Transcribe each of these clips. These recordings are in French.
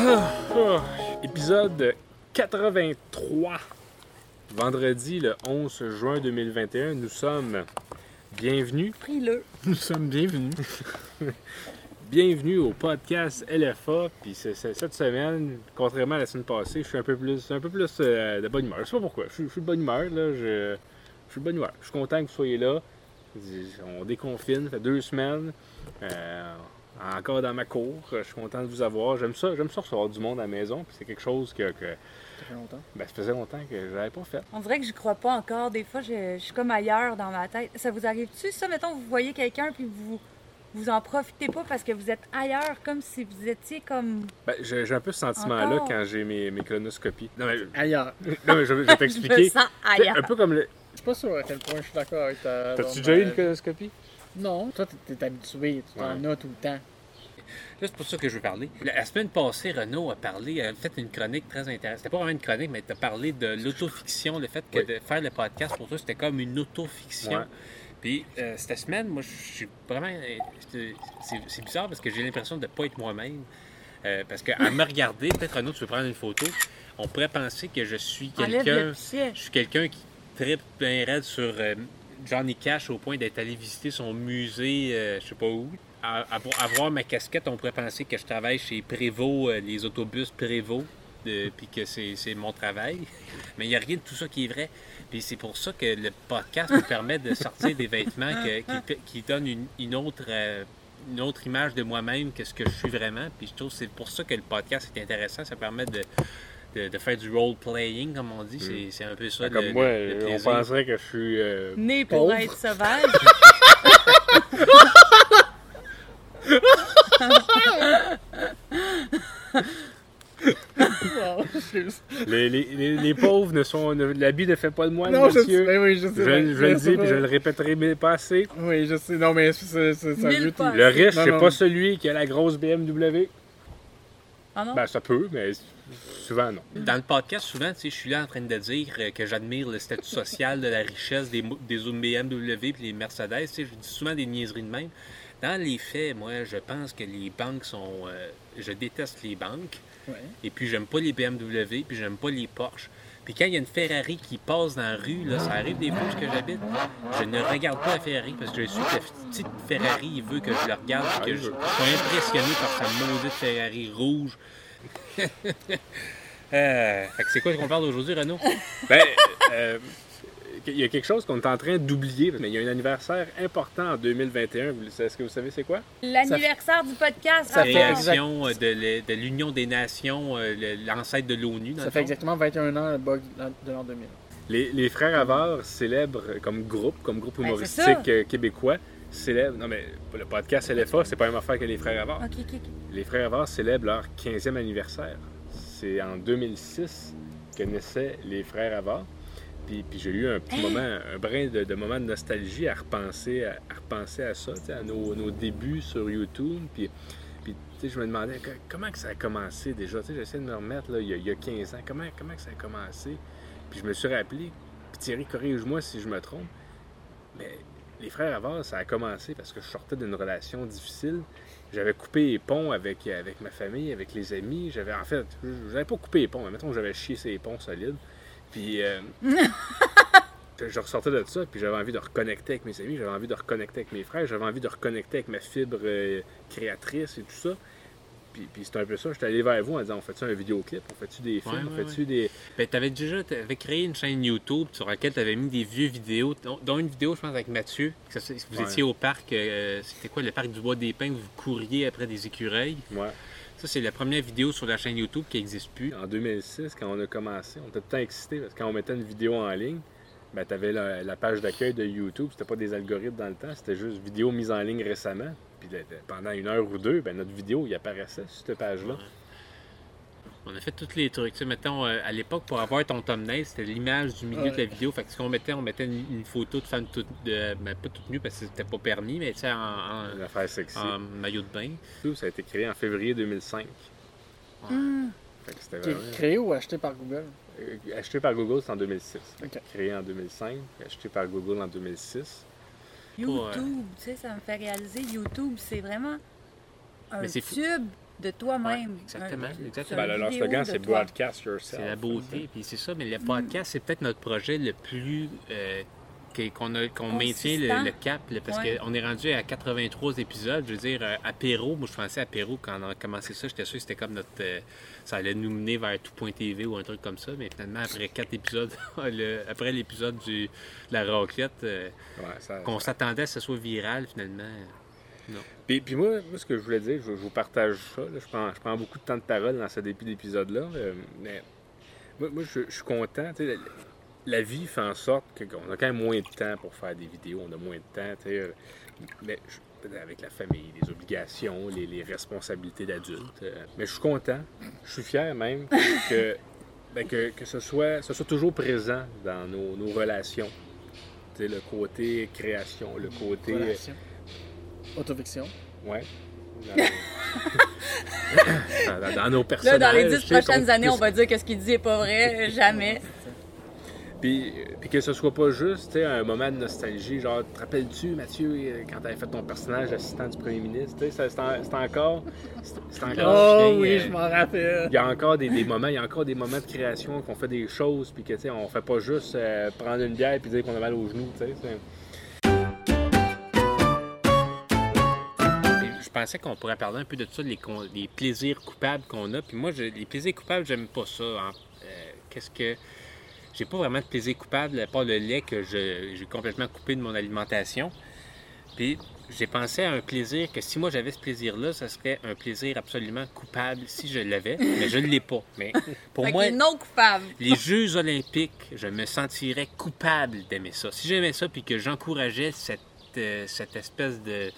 Ah, épisode 83. Vendredi le 11 juin 2021, nous sommes bienvenus. Pris-le. Nous sommes bienvenus. Bienvenue au podcast LFA. Puis cette semaine, contrairement à la semaine passée, je suis un peu plus, un peu plus euh, de bonne humeur. Je sais pas pourquoi. Je, suis- je suis de bonne humeur. Là. Je, je suis de bonne humeur. Je suis content que vous soyez là. On déconfine, ça fait deux semaines. Euh, encore dans ma cour. Je suis content de vous avoir. J'aime ça, j'aime ça recevoir du monde à la maison. Puis c'est quelque chose que, que Ça fait longtemps. ben, ça faisait longtemps que je n'avais pas fait. On dirait que je crois pas encore. Des fois, je, je suis comme ailleurs dans ma tête. Ça vous arrive-tu, ça? Mettons, vous voyez quelqu'un puis vous vous en profitez pas parce que vous êtes ailleurs, comme si vous étiez comme. Ben, j'ai j'ai un peu ce sentiment-là Encore? quand j'ai mes, mes colonoscopies. Non, mais, Ailleurs. non, mais je, vais- je vais Je t'expliquer. me sens ailleurs. Un peu comme le. Je suis pas sûr à quel point je suis d'accord avec ta. T'as-tu déjà eu euh, une colonoscopie? Non, toi, t'es- habitué, tu t'en Ouais. as tout le temps. Là, c'est pour ça que je veux parler. La, semaine passée, Renaud a parlé, a fait une chronique très intéressante. C'était pas vraiment une chronique, mais tu as parlé de l'autofiction, le fait que Oui. de faire le podcast, pour toi, c'était comme une autofiction. Ouais. Puis euh, cette semaine, moi, je suis vraiment. euh, c'est- bizarre parce que j'ai l'impression de ne pas être moi-même. Euh, parce qu'à me regarder, peut-être Renaud, tu veux prendre une photo, on pourrait penser que je suis quelqu'un. Je suis quelqu'un qui tripe bien raide sur euh, Johnny Cash au point d'être allé visiter son musée, euh, je sais pas où. À, à vo- à voir ma casquette, on pourrait penser que je travaille chez Prévost, euh, les autobus Prévost, puis que c'est mon travail. Mais il n'y a rien de tout ça qui est vrai. Puis c'est pour ça que le podcast me permet de sortir des vêtements qui donnent une, une autre, euh, une autre image de moi-même que ce que je suis vraiment. Puis je trouve que c'est pour ça que le podcast est intéressant. Ça permet de, de, de faire du role-playing, comme on dit. C'est- C'est un peu ça. Ben, comme le- moi, le- le on penserait que je suis. euh, Né pour Pauvre. être sauvage. Les, les, les, les pauvres ne sont. ne- L'habit ne fait pas de moi, non, je sais. monsieur. ben oui, je sais. Je, ben, je le dis pas- je le répéterai mais pas assez. Oui, je sais. Non, mais c'est un Mille. Le riche, c'est pas celui qui a la grosse BMW. Ah non? Ben, ça peut, mais souvent non. Dans le podcast, souvent, tu sais, je suis là en train de dire euh, que j'admire le statut social de la richesse des, des BMW et les Mercedes. Tu sais, je dis souvent des niaiseries de même. Dans les faits, moi, je pense que les banques sont. euh, je déteste les banques. Ouais. Et puis, j'aime pas les BMW, puis j'aime pas les Porsche. Puis quand il y a une Ferrari qui passe dans la rue, là, ça arrive des fois où j'habite, je ne regarde pas la Ferrari parce que je suis que la petite Ferrari il veut que je la regarde Ah, et que je veut. sois impressionné par sa maudite Ferrari rouge. Euh, fait que c'est quoi qu'on parle aujourd'hui, Renaud? Ben, euh, il y a quelque chose qu'on est en train d'oublier, mais il y a un anniversaire important en 2021. Vous- Est-ce que vous savez c'est quoi? L'anniversaire du podcast. Ça fait rapport. exact- Création euh, de l'Union des Nations, euh, l'ancêtre de l'ONU. Ça fait fond. exactement 21 ans le bug de l'an 2000. Les, les frères Avard célèbrent comme groupe, comme groupe Ben, humoristique euh, québécois, célèbrent. Non, mais le podcast LFA, c'est pas la même affaire que les frères Avard. Ok, ok, ok. Les frères Avard célèbrent leur 15e anniversaire. C'est en 2006 que naissaient les frères Avard. Puis, puis j'ai eu un petit Hein? moment, un brin de, de moment de nostalgie à repenser à, à repenser à ça, à nos, nos débuts sur YouTube. Puis, je me demandais comment que ça a commencé déjà? J'essaie de me remettre là, il, y a, il y a 15 ans. Comment, comment que ça a commencé? Puis je me suis rappelé, puis Thierry, corrige-moi si je me trompe, mais les frères Avard, ça a commencé parce que je sortais d'une relation difficile. J'avais coupé les ponts avec, avec ma famille, avec les amis. J'avais en fait, j'avais pas coupé les ponts, mais mettons que j'avais chié ces ponts solides. Puis euh, je ressortais de ça, puis j'avais envie de reconnecter avec mes amis, j'avais envie de reconnecter avec mes frères, j'avais envie de reconnecter avec ma fibre euh, créatrice et tout ça. Puis, puis c'est un peu ça, j'étais allé vers vous en disant on fait-tu un vidéoclip, on fait-tu des films, Ouais, on ouais, fait-tu des. Ben, t'avais déjà t'avais créé une chaîne YouTube sur laquelle tu avais mis des vieux vidéos, dont, une vidéo, je pense, avec Mathieu. que vous étiez au parc, euh, c'était quoi, le parc du Bois des Pins, vous couriez après des écureuils? Ouais. Ça, c'est la première vidéo sur la chaîne YouTube qui n'existe plus. En 2006, quand on a commencé, on était tout le temps excités parce que quand on mettait une vidéo en ligne, ben, tu avais la, la page d'accueil de YouTube. C'était pas des algorithmes dans le temps, c'était juste vidéo mise en ligne récemment. Puis le- le- pendant une heure ou deux, ben, notre vidéo il apparaissait sur cette page-là. On a fait tous les trucs. Tu sais, mettons, euh, à l'époque, pour avoir ton thumbnail, c'était l'image du milieu de la vidéo. Fait que ce qu'on mettait, on mettait une, une photo de femme toute, de, ben, pas toute nue parce que c'était pas permis, mais tu sais, en, en- Une affaire sexy. en maillot de bain. Tout, ça a été créé en février 2005. Hmm. Fait que c'était vraiment- créé ou acheté par Google? Euh, Acheté par Google, c'est en 2006. Ok. Créé en 2005, acheté par Google en 2006. YouTube, tu sais, ça me fait réaliser, YouTube, c'est vraiment un Mais c'est fou. tube de toi-même. Ouais, exactement, Un- exactement. Ben, leur slogan, c'est. Broadcast Yourself. C'est la beauté, puis c'est ça, mais le podcast, c'est peut-être notre projet le plus. euh, qu'on a- qu'on maintient le, cap, là, parce Ouais. qu'on est rendu à 83 épisodes. Je veux dire, euh, apéro, moi je pensais apéro quand on a commencé ça, j'étais sûr que c'était comme notre. euh, ça allait nous mener vers tout.tv ou un truc comme ça, mais finalement, après quatre épisodes, le- après l'épisode du- de la raclette, euh, Ouais, ça- qu'on s'attendait à ce que ce soit viral finalement. Puis, puis moi, moi, ce que je voulais dire, je, je vous partage ça. là. Je, prends, je prends beaucoup de temps de parole dans ce début d'épisode-là. euh, mais moi, moi, je, je suis content. La, la vie fait en sorte qu'on a quand même moins de temps pour faire des vidéos. On a moins de temps. euh, mais je- avec la famille, les obligations, les, les responsabilités d'adultes. euh, mais je suis content. Je suis fier même que, ben, que, que ce, soit, ce soit toujours présent dans nos, nos relations. Le côté création, le côté. Relation. Autofiction. Ouais. Dans, dans- dans nos Là, personnages. dans les dix prochaines années, on va dire que ce qu'il dit est pas vrai. Jamais. Puis, puis que ce soit pas juste tu sais, un moment de nostalgie, genre, te rappelles-tu, Mathieu, quand t'avais fait ton personnage assistant du premier ministre, tu sais, ça, c'est en- c'est encore. c'est- encore. Oh chien, oui, euh, je m'en rappelle. Il y a encore des, des moments, il y a encore des moments de création qu'on fait des choses, puis que, tu sais, on fait pas juste euh, prendre une bière puis dire qu'on a mal aux genoux, tu sais. Pensais qu'on pourrait parler un peu de ça, les, plaisirs coupables qu'on a. Puis moi, je- les plaisirs coupables, j'aime pas ça. hein. Euh, Qu'est-ce que. J'ai pas vraiment de plaisir coupable, à part le lait que je- j'ai complètement coupé de mon alimentation. Puis j'ai pensé à un plaisir que si moi j'avais ce plaisir-là, ça serait un plaisir absolument coupable si je l'avais, mais je ne l'ai pas. Mais pour Fait moi, non coupable. les Jeux olympiques, je me sentirais coupable d'aimer ça. Si j'aimais ça puis que j'encourageais cette, euh, cette espèce de,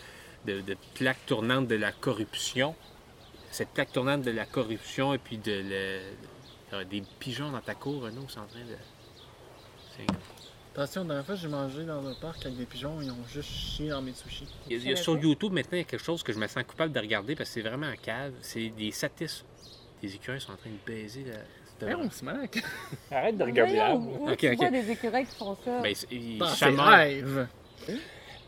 de, de plaque tournante de la corruption, cette plaque tournante de la corruption et puis de le- euh, des pigeons dans ta cour, Renaud, c'est en train de... Attention, la dernière fois, j'ai mangé dans un parc avec des pigeons, ils ont juste chié dans mes sushis. Il y a- il y a sur YouTube maintenant, il y a quelque chose que je me sens coupable de regarder parce que c'est vraiment un cave. C'est des satis. Des écureuils sont en train de baiser la... c'est vraiment- on se maque. Arrête de regarder là. Tu ok. vois des écureuils qui font ça? Ben, c'est- ils Dans rêves.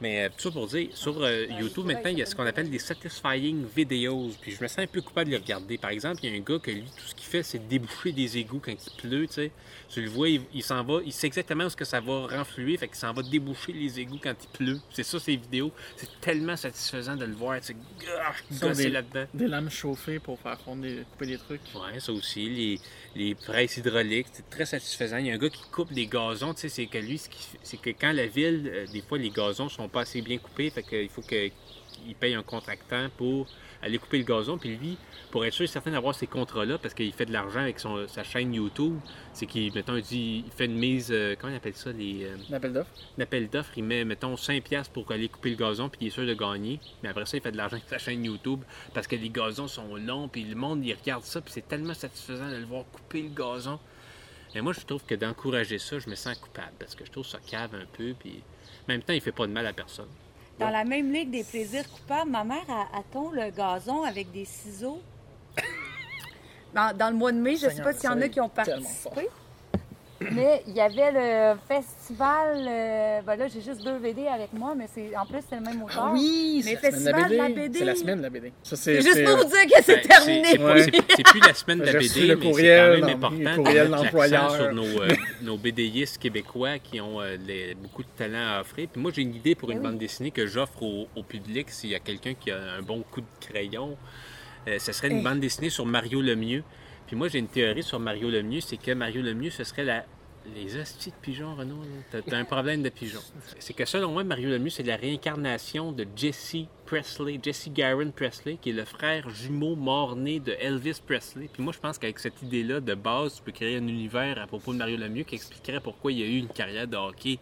Mais euh, tout ça pour dire, sur euh, YouTube maintenant, il y a ce qu'on appelle des satisfying videos. Puis je me sens un peu coupable de les regarder. Par exemple, il y a un gars que lui, tout ce qu'il fait, c'est déboucher des égouts quand il pleut, tu sais. Tu le vois, il, il s'en va, il sait exactement où ce que ça va renfluer, fait qu'il s'en va déboucher les égouts quand il pleut. C'est ça, ces vidéos. C'est tellement satisfaisant de le voir, tu sais, ah, là-dedans. Des lames chauffées pour faire fondre des, couper des trucs. Ouais, ça aussi. Les, les presses hydrauliques, c'est très satisfaisant. Il y a un gars qui coupe des gazons, tu sais, c'est que lui, c'est que quand la ville, euh, des fois, les gazons sont pas assez bien coupés, fait qu'il faut qu'il paye un contractant pour aller couper le gazon. Puis lui, pour être sûr et certain d'avoir ces contrats-là, parce qu'il fait de l'argent avec son, sa chaîne YouTube, c'est qu'il, mettons, il, dit, il fait une mise, euh, comment on appelle ça, les, euh, Un appel d'offres. un appel d'offres, il met, mettons, 5$ piastres pour aller couper le gazon, puis il est sûr de gagner. Mais après ça, il fait de l'argent avec sa chaîne YouTube parce que les gazons sont longs, puis le monde, il regarde ça, puis c'est tellement satisfaisant de le voir couper le gazon. Mais moi, je trouve que d'encourager ça, je me sens coupable parce que je trouve ça cave un peu, puis en même temps, il fait pas de mal à personne. Dans la même ligue des plaisirs coupables, ma mère a, a ton le gazon avec des ciseaux? Dans, dans le mois de mai, je ne sais pas s'il y en a qui ont participé. Mais il y avait le festival. euh, ben là, j'ai juste deux BD avec moi, mais c'est en plus, c'est le même auteur. oui, Mais c'est la semaine festival de la BD. BD. C'est la semaine de la BD. Ça, C'est juste c'est, pour euh, dire que c'est Ben, terminé. C'est Ouais. c'est- c'est plus la semaine de la BD, le mais c'est courriel quand même important le courriel de l'employeur. sur nos, euh, nos BDistes québécois qui ont euh, les- beaucoup de talent à offrir. Puis moi, j'ai une idée pour une Ben oui. bande dessinée que j'offre au, au public s'il y a quelqu'un qui a un bon coup de crayon. Euh, ce serait une Hey. bande dessinée sur Mario Lemieux. Puis moi, j'ai une théorie sur Mario Lemieux, c'est que Mario Lemieux, ce serait la... Les hosties de pigeons, Renaud. T'as- un problème de pigeons. C'est que selon moi, Mario Lemieux, c'est la réincarnation de Jesse Presley, Jesse Garon Presley, qui est le frère jumeau mort-né de Elvis Presley. Puis moi, je pense qu'avec cette idée-là, de base, tu peux créer un univers à propos de Mario Lemieux qui expliquerait pourquoi il y a eu une carrière de hockey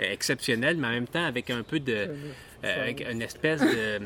euh, exceptionnelle, mais en même temps avec un peu de... euh, avec une espèce de...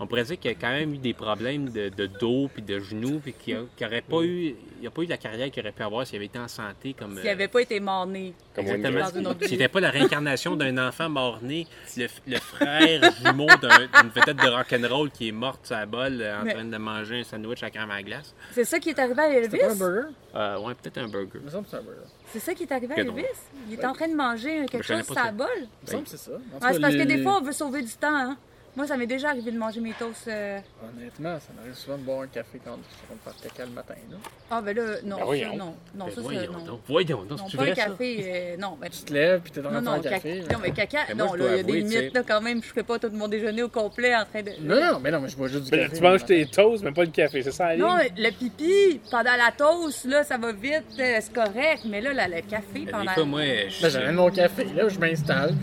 On pourrait dire qu'il y a quand même eu des problèmes de, de dos puis de genoux, puis qu'il n'aurait pas eu... Il n'y a pas eu la carrière qu'il aurait pu avoir s'il avait été en santé comme... S'il euh, n'avait pas été mort-né. Comme Exactement. Dans une autre vie. C'était pas la réincarnation d'un enfant mort-né, le, le frère jumeau d'un- d'une vedette de rock'n'roll qui est morte sur la bolle euh, en Mais- train de manger un sandwich à crème à la glace. C'est ça qui est arrivé à C'était pas un Elvis? burger? Euh, ouais, peut-être un burger. Il me semble que c'est un burger. C'est ça qui est arrivé à Elvis? Il est en train de manger quelque chose sur la bol? Il me semble que c'est ça. C'est parce que des fois, on veut sauver du temps. Hein? Moi, ça m'est déjà arrivé de manger mes toasts. euh, Honnêtement, ça m'arrive souvent de boire un café quand on faire caca le matin. Là. Ah, ben là, non, Ben ça, voyons. non. Non, Ben ça, voyons non. voyons donc, Non, c'est pas un café. euh, non, ben, Tu te lèves puis t'es train non, non, un caca. café. Non, mais caca. Moi, non, là, il y a des tu limites, là, quand même. Je ferais pas tout mon déjeuner au complet en train de. Non, non, mais non, mais je bois juste du Ben, café. tu manges tes toasts, mais pas le café, c'est ça, Non, le pipi pendant la toast, là, ça va vite, euh, c'est correct. Mais là, là, le café Ben, pendant. Moi, je, Ben, j'amène mon café, là, je m'installe,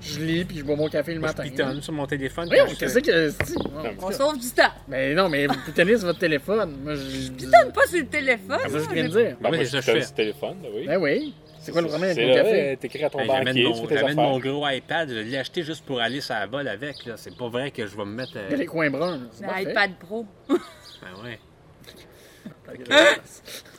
je, lis, puis je bois mon café le moi, je matin. pitonne sur mon téléphone. Je- qu'est-ce que c'est? On sauve du temps. Mais non, mais vous pitonnez sur votre téléphone. Moi, je. Pitonne pas sur le téléphone. C'est ça que je viens de dire. Ben, je fais sur téléphone, ben oui. Ben oui. C'est quoi le problème C'est avec mon là, café? euh, t'écris à ton Ben, banquier, J'amène tu mon, tes j'amène mon gros iPad, je l'ai acheté juste pour aller sur la vol avec. C'est pas vrai que je vais me mettre. euh, Il y a les coins bruns. C'est Le parfait. iPad Pro. Ben ouais.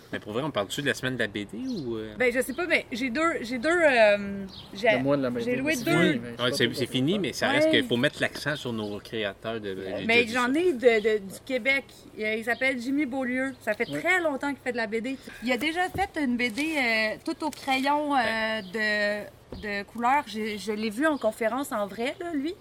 Euh, Mais pour vrai, on parle-tu de la semaine de la BD ou. euh? Ben, je sais pas, mais j'ai deux. J'ai deux. euh, j'ai- Le mois de la BD, J'ai loué deux. mais Ouais, c'est, fini, mais ça Ouais. reste qu'il faut mettre l'accent sur nos créateurs de. j'ai Mais déjà dit j'en ça. ai de, de- du Québec. Il, il s'appelle Jimmy Beaulieu. Ça fait Ouais. très longtemps qu'il fait de la BD. Il a déjà fait une BD euh, tout au crayon euh, de, de couleur. J'ai- Je l'ai vu en conférence en vrai, là, lui.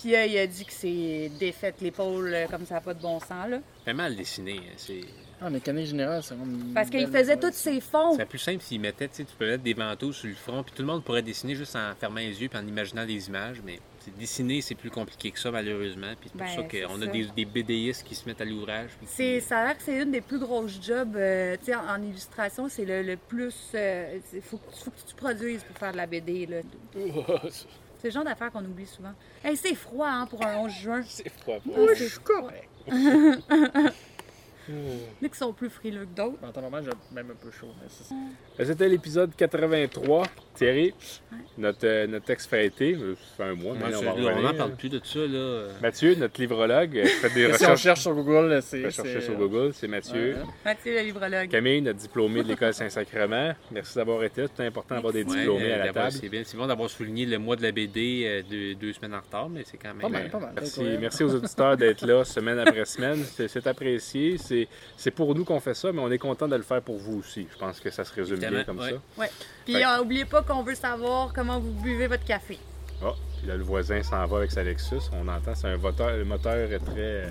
Puis euh, il a dit que c'est défait l'épaule euh, comme ça n'a pas de bon sens. Là. fait mal dessiné. hein, C'est, Ah, mécanique générale, c'est vraiment. Parce qu'il faisait tous ses fonds. c'est plus simple s'ils mettaient, tu sais, tu peux mettre des manteaux sur le front, puis tout le monde pourrait dessiner juste en fermant les yeux puis en imaginant des images, mais dessiner, c'est plus compliqué que ça, malheureusement. Puis c'est pour Ben, ça qu'on a des, des BDistes qui se mettent à l'ouvrage. qui- ça a l'air que c'est une des plus grosses jobs. euh, tu sais, en, en illustration, c'est le, le plus. Il faut, faut que tu produises pour faire de la BD. Là. C'est le genre d'affaires qu'on oublie souvent. Hey, c'est froid hein, pour un 11 juin. C'est froid. Ah, Oui, c'est je suis correct. Il y en a qui sont plus frileux que d'autres. En temps normal, j'ai même un peu chaud. Mais c'est ça. C'était l'épisode 83. Thierry, notre, euh, notre texte fêté, euh, ça fait un mois, Moi, mais on va n'en parle plus de ça, là. Mathieu, notre livrologue, euh, fait des Si on recherches. cherche sur Google, c'est. on va chercher c'est- sur Google, c'est Mathieu. Ouais. Mathieu, le librologue. Camille, notre diplômé de l'école Saint-Sacrement. Merci d'avoir été là. C'est important d'avoir des diplômés Ouais, à euh, la table. C'est bien, c'est bon d'avoir souligné le mois de la BD euh, deux, deux semaines en retard, mais c'est quand même. Pas mal, euh, pas mal. Merci, merci aux auditeurs d'être là semaine après semaine. C'est c'est apprécié. C'est c'est pour nous qu'on fait ça, mais on est content de le faire pour vous aussi. Je pense que ça se résume bien comme ouais. ça. Puis Fait- euh, oubliez pas qu'on veut savoir comment vous buvez votre café. Ah, puis là, le voisin s'en va avec sa Lexus. On entend, c'est un voteur, le moteur est très. euh,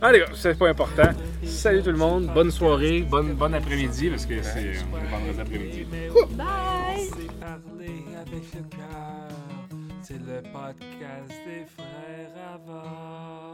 Ah, les gars, c'est pas important. Salut tout le monde. Bonne soirée, bonne, bon après-midi, parce que c'est euh, vendredi après-midi. Bye! C'est parler avec le cœur. C'est le podcast des frères avant.